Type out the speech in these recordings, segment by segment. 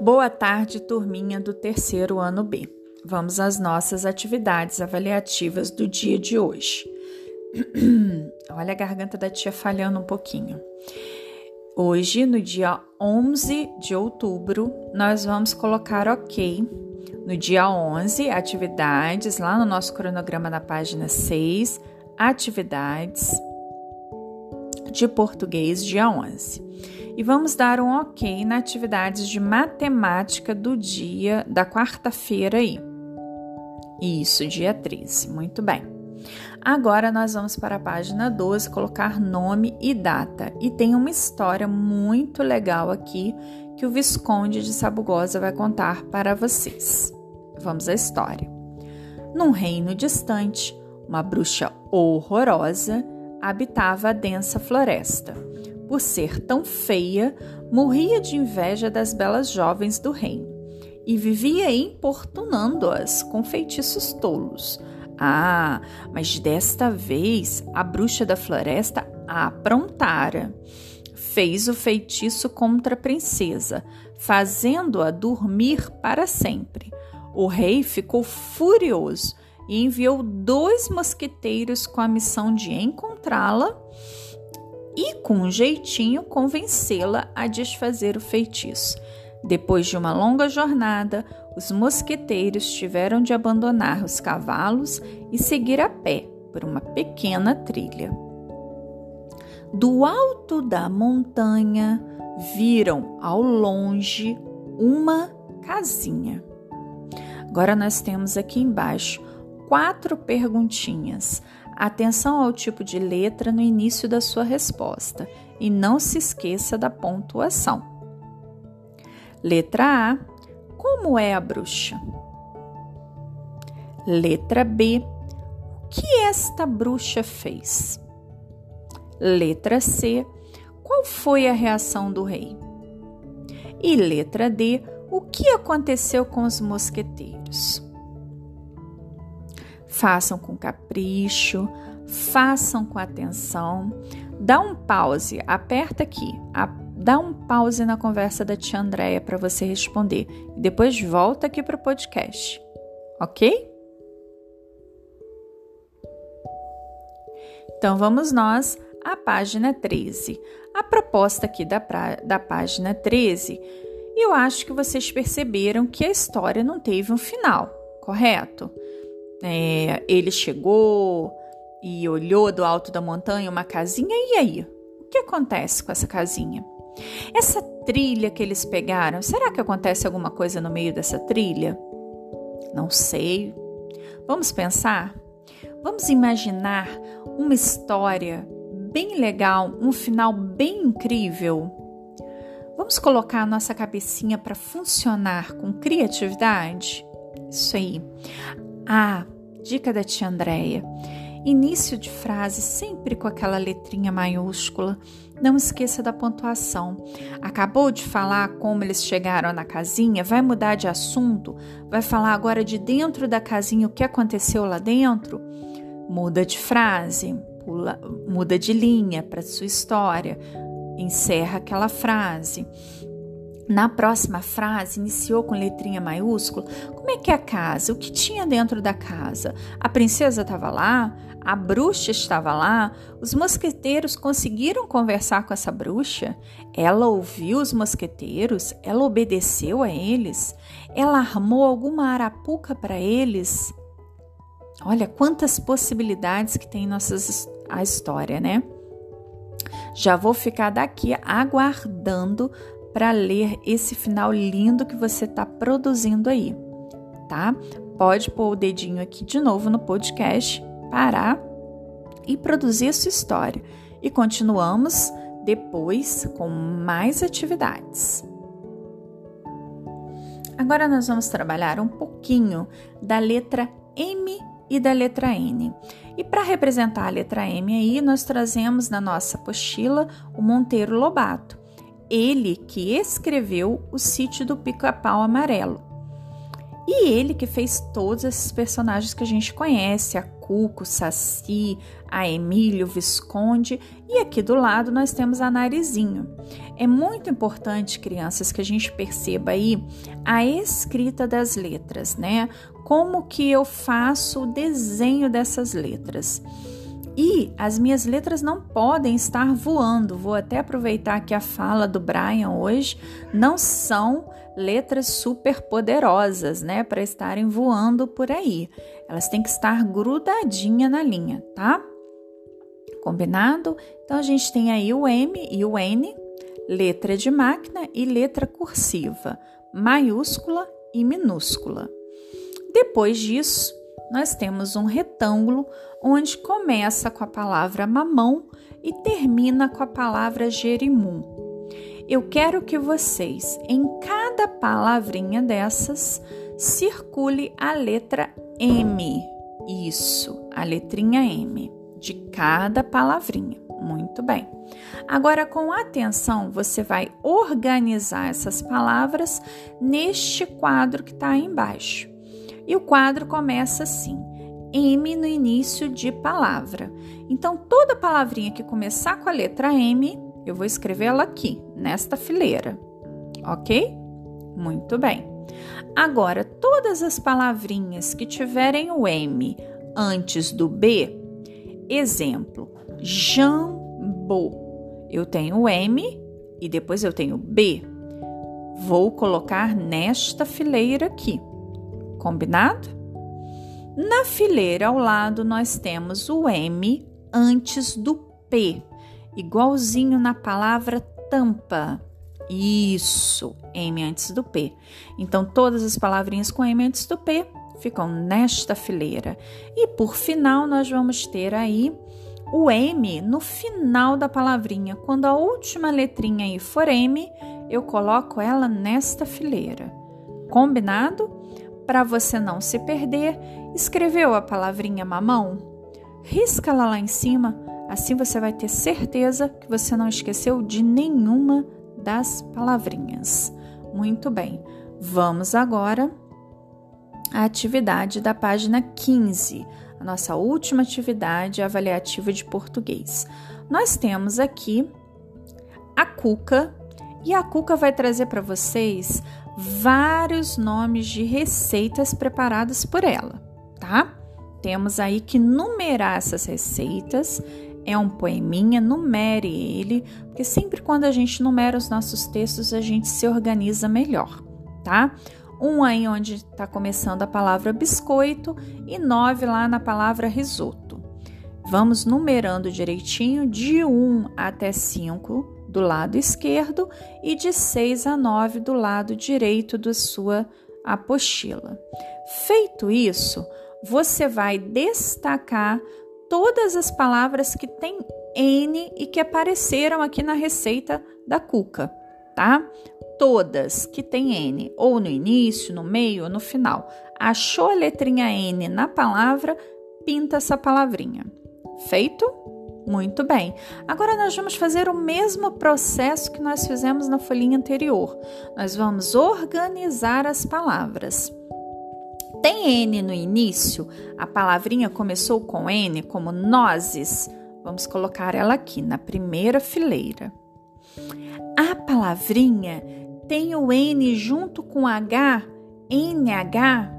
Boa tarde, turminha do terceiro ano B. Vamos às nossas atividades avaliativas do dia de hoje. Olha a garganta da tia falhando um pouquinho. Hoje, no dia 11 de outubro, nós vamos colocar OK. No dia 11, atividades, lá no nosso cronograma na página 6, atividades de português, dia 11 e vamos dar um ok na atividades de matemática do dia da quarta-feira aí. Isso, dia 13. Muito bem. Agora nós vamos para a página 12 colocar nome e data. E tem uma história muito legal aqui que o Visconde de Sabugosa vai contar para vocês. Vamos à história. Num reino distante, uma bruxa horrorosa habitava a densa floresta por ser tão feia, morria de inveja das belas jovens do reino e vivia importunando-as com feitiços tolos. Ah, mas desta vez a bruxa da floresta aprontara. Fez o feitiço contra a princesa, fazendo-a dormir para sempre. O rei ficou furioso e enviou dois mosqueteiros com a missão de encontrá-la e, com um jeitinho, convencê-la a desfazer o feitiço. Depois de uma longa jornada, os mosqueteiros tiveram de abandonar os cavalos e seguir a pé por uma pequena trilha. Do alto da montanha, viram ao longe uma casinha. Agora nós temos aqui embaixo quatro perguntinhas. Atenção ao tipo de letra no início da sua resposta e não se esqueça da pontuação. Letra A: Como é a bruxa? Letra B: O que esta bruxa fez? Letra C: Qual foi a reação do rei? E letra D: O que aconteceu com os mosqueteiros? Façam com capricho, façam com atenção. Dá um pause, aperta aqui, dá um pause na conversa da tia Andréia para você responder e depois volta aqui para o podcast, ok? Então vamos nós à página 13. A proposta aqui da, pra, da página 13, eu acho que vocês perceberam que a história não teve um final, correto? É, ele chegou e olhou do alto da montanha uma casinha, e aí? O que acontece com essa casinha? Essa trilha que eles pegaram, será que acontece alguma coisa no meio dessa trilha? Não sei. Vamos pensar? Vamos imaginar uma história bem legal, um final bem incrível? Vamos colocar a nossa cabecinha para funcionar com criatividade? Isso aí. Ah, dica da tia Andréia. Início de frase sempre com aquela letrinha maiúscula. Não esqueça da pontuação. Acabou de falar como eles chegaram na casinha, vai mudar de assunto? Vai falar agora de dentro da casinha o que aconteceu lá dentro? Muda de frase, pula, muda de linha para sua história, encerra aquela frase. Na próxima frase, iniciou com letrinha maiúscula. Como é que é a casa? O que tinha dentro da casa? A princesa estava lá? A bruxa estava lá? Os mosqueteiros conseguiram conversar com essa bruxa? Ela ouviu os mosqueteiros? Ela obedeceu a eles? Ela armou alguma arapuca para eles? Olha quantas possibilidades que tem nossas, a história, né? Já vou ficar daqui aguardando para ler esse final lindo que você está produzindo aí, tá? Pode pôr o dedinho aqui de novo no podcast, parar e produzir a sua história. E continuamos depois com mais atividades. Agora nós vamos trabalhar um pouquinho da letra M e da letra N. E para representar a letra M aí, nós trazemos na nossa apostila o Monteiro Lobato ele que escreveu O Sítio do Pica-Pau Amarelo. E ele que fez todos esses personagens que a gente conhece, a Cuco, Saci, a Emílio, Visconde e aqui do lado nós temos a Narizinho. É muito importante, crianças, que a gente perceba aí a escrita das letras, né? Como que eu faço o desenho dessas letras. E as minhas letras não podem estar voando. Vou até aproveitar que a fala do Brian hoje não são letras super poderosas, né, para estarem voando por aí. Elas têm que estar grudadinha na linha, tá? Combinado? Então a gente tem aí o M e o N, letra de máquina e letra cursiva, maiúscula e minúscula. Depois disso, nós temos um retângulo onde começa com a palavra mamão e termina com a palavra jerimum. Eu quero que vocês, em cada palavrinha dessas, circule a letra M. Isso, a letrinha M de cada palavrinha. Muito bem. Agora, com atenção, você vai organizar essas palavras neste quadro que está aí embaixo. E o quadro começa assim: M no início de palavra. Então, toda palavrinha que começar com a letra M, eu vou escrever ela aqui, nesta fileira. Ok? Muito bem. Agora, todas as palavrinhas que tiverem o M antes do B, exemplo, jambo. Eu tenho o M e depois eu tenho B. Vou colocar nesta fileira aqui. Combinado? Na fileira ao lado nós temos o M antes do P, igualzinho na palavra tampa. Isso, M antes do P. Então todas as palavrinhas com M antes do P ficam nesta fileira. E por final nós vamos ter aí o M no final da palavrinha. Quando a última letrinha aí for M, eu coloco ela nesta fileira. Combinado? Para você não se perder, escreveu a palavrinha mamão? Risca-la lá em cima, assim você vai ter certeza que você não esqueceu de nenhuma das palavrinhas. Muito bem, vamos agora à atividade da página 15, a nossa última atividade avaliativa de português. Nós temos aqui a Cuca e a Cuca vai trazer para vocês vários nomes de receitas preparadas por ela, tá? Temos aí que numerar essas receitas. É um poeminha, numere ele, porque sempre quando a gente numera os nossos textos, a gente se organiza melhor, tá? Um aí onde está começando a palavra biscoito e nove lá na palavra risoto. Vamos numerando direitinho de 1 um até 5 do lado esquerdo e de 6 a 9 do lado direito da sua apostila. Feito isso, você vai destacar todas as palavras que têm N e que apareceram aqui na receita da Cuca, tá? Todas que têm N, ou no início, no meio ou no final. Achou a letrinha N na palavra, pinta essa palavrinha. Feito? Muito bem. Agora nós vamos fazer o mesmo processo que nós fizemos na folhinha anterior. Nós vamos organizar as palavras. Tem N no início? A palavrinha começou com N, como nozes. Vamos colocar ela aqui na primeira fileira. A palavrinha tem o N junto com H, NH.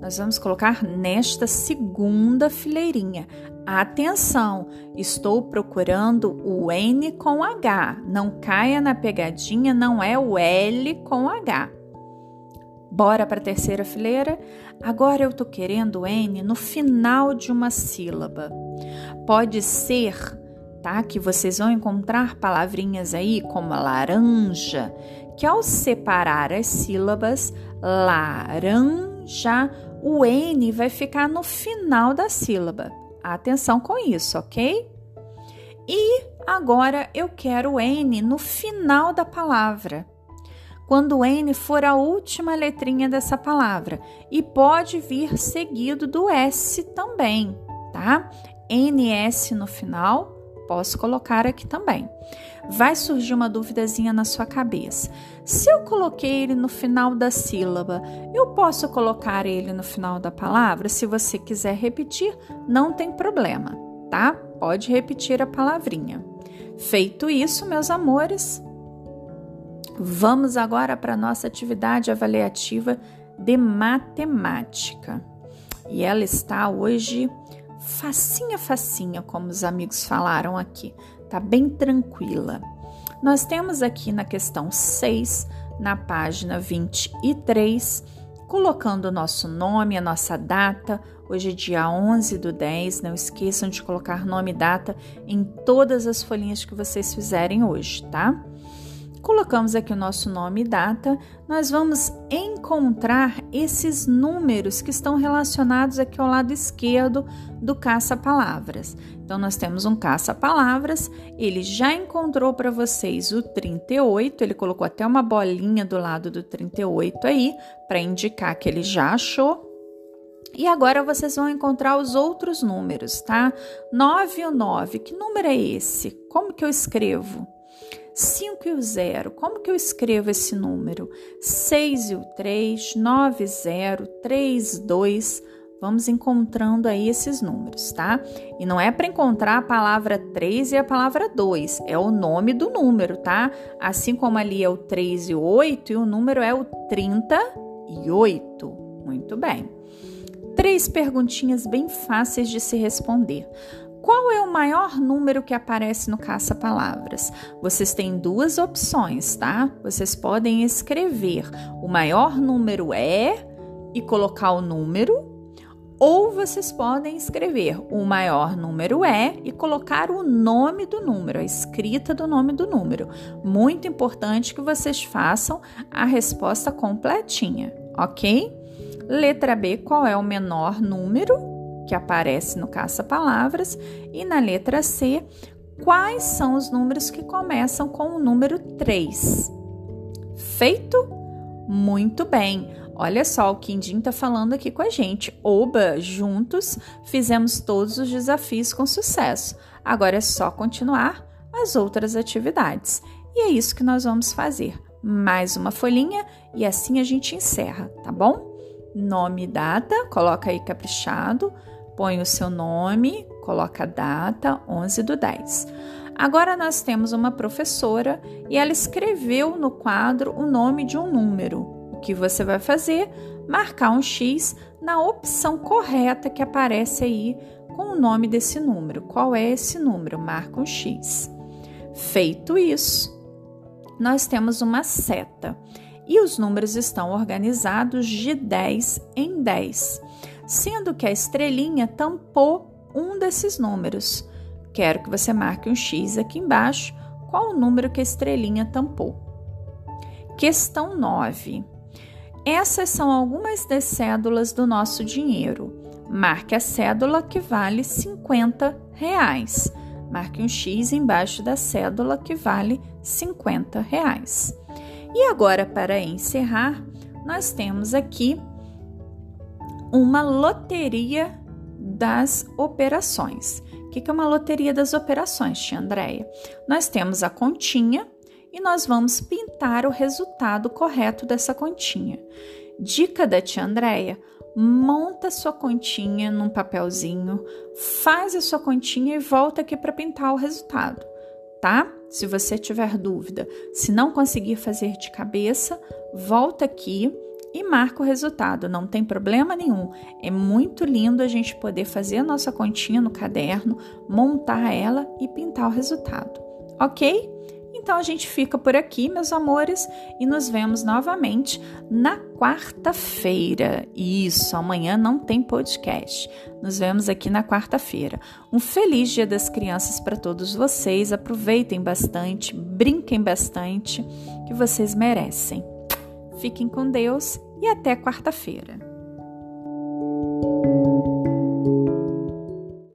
Nós vamos colocar nesta segunda fileirinha. Atenção, estou procurando o N com H. Não caia na pegadinha, não é o L com H. Bora para a terceira fileira? Agora eu estou querendo o N no final de uma sílaba. Pode ser, tá? Que vocês vão encontrar palavrinhas aí como laranja, que ao separar as sílabas, laranja, o N vai ficar no final da sílaba. Atenção com isso, ok? E agora eu quero N no final da palavra. Quando N for a última letrinha dessa palavra e pode vir seguido do S também, tá? NS no final, Posso colocar aqui também. Vai surgir uma duvidazinha na sua cabeça. Se eu coloquei ele no final da sílaba, eu posso colocar ele no final da palavra? Se você quiser repetir, não tem problema, tá? Pode repetir a palavrinha. Feito isso, meus amores, vamos agora para a nossa atividade avaliativa de matemática. E ela está hoje facinha, facinha, como os amigos falaram aqui. Tá bem tranquila. Nós temos aqui na questão 6, na página 23, colocando o nosso nome, a nossa data. Hoje é dia 11 do 10. Não esqueçam de colocar nome e data em todas as folhinhas que vocês fizerem hoje, tá? Colocamos aqui o nosso nome e data, nós vamos encontrar esses números que estão relacionados aqui ao lado esquerdo do caça-palavras. Então, nós temos um caça-palavras, ele já encontrou para vocês o 38, ele colocou até uma bolinha do lado do 38 aí, para indicar que ele já achou. E agora vocês vão encontrar os outros números, tá? 9 e o 9, que número é esse? Como que eu escrevo? 5 e o 0, como que eu escrevo esse número? 6 e o 3, 9, 0, 3, 2. Vamos encontrando aí esses números, tá? E não é para encontrar a palavra 3 e a palavra 2, é o nome do número, tá? Assim como ali é o 3 e o 8, e o número é o 38. Muito bem. Três perguntinhas bem fáceis de se responder. Qual é o maior número que aparece no caça-palavras? Vocês têm duas opções, tá? Vocês podem escrever o maior número é e colocar o número, ou vocês podem escrever o maior número é e colocar o nome do número, a escrita do nome do número. Muito importante que vocês façam a resposta completinha, ok? Letra B, qual é o menor número? Que aparece no caça-palavras, e na letra C, quais são os números que começam com o número 3. Feito? Muito bem! Olha só, o Quindim está falando aqui com a gente. Oba, juntos fizemos todos os desafios com sucesso. Agora é só continuar as outras atividades. E é isso que nós vamos fazer. Mais uma folhinha e assim a gente encerra, tá bom? Nome e data, coloca aí caprichado põe o seu nome, coloca a data, 11 do 10. Agora nós temos uma professora e ela escreveu no quadro o nome de um número. O que você vai fazer? Marcar um X na opção correta que aparece aí com o nome desse número. Qual é esse número? Marca um X. Feito isso, nós temos uma seta e os números estão organizados de 10 em 10 sendo que a estrelinha tampou um desses números. Quero que você marque um X aqui embaixo. Qual o número que a estrelinha tampou? Questão 9. Essas são algumas das cédulas do nosso dinheiro. Marque a cédula que vale 50 reais. Marque um X embaixo da cédula que vale 50 reais. E agora, para encerrar, nós temos aqui uma loteria das operações. O que é uma loteria das operações, tia Andréia? Nós temos a continha e nós vamos pintar o resultado correto dessa continha. Dica da tia Andréia: monta sua continha num papelzinho, faz a sua continha e volta aqui para pintar o resultado, tá? Se você tiver dúvida, se não conseguir fazer de cabeça, volta aqui e marca o resultado, não tem problema nenhum. É muito lindo a gente poder fazer a nossa continha no caderno, montar ela e pintar o resultado, ok? Então a gente fica por aqui, meus amores, e nos vemos novamente na quarta-feira. Isso, amanhã não tem podcast. Nos vemos aqui na quarta-feira. Um feliz Dia das Crianças para todos vocês. Aproveitem bastante, brinquem bastante, que vocês merecem. Fiquem com Deus e até quarta-feira.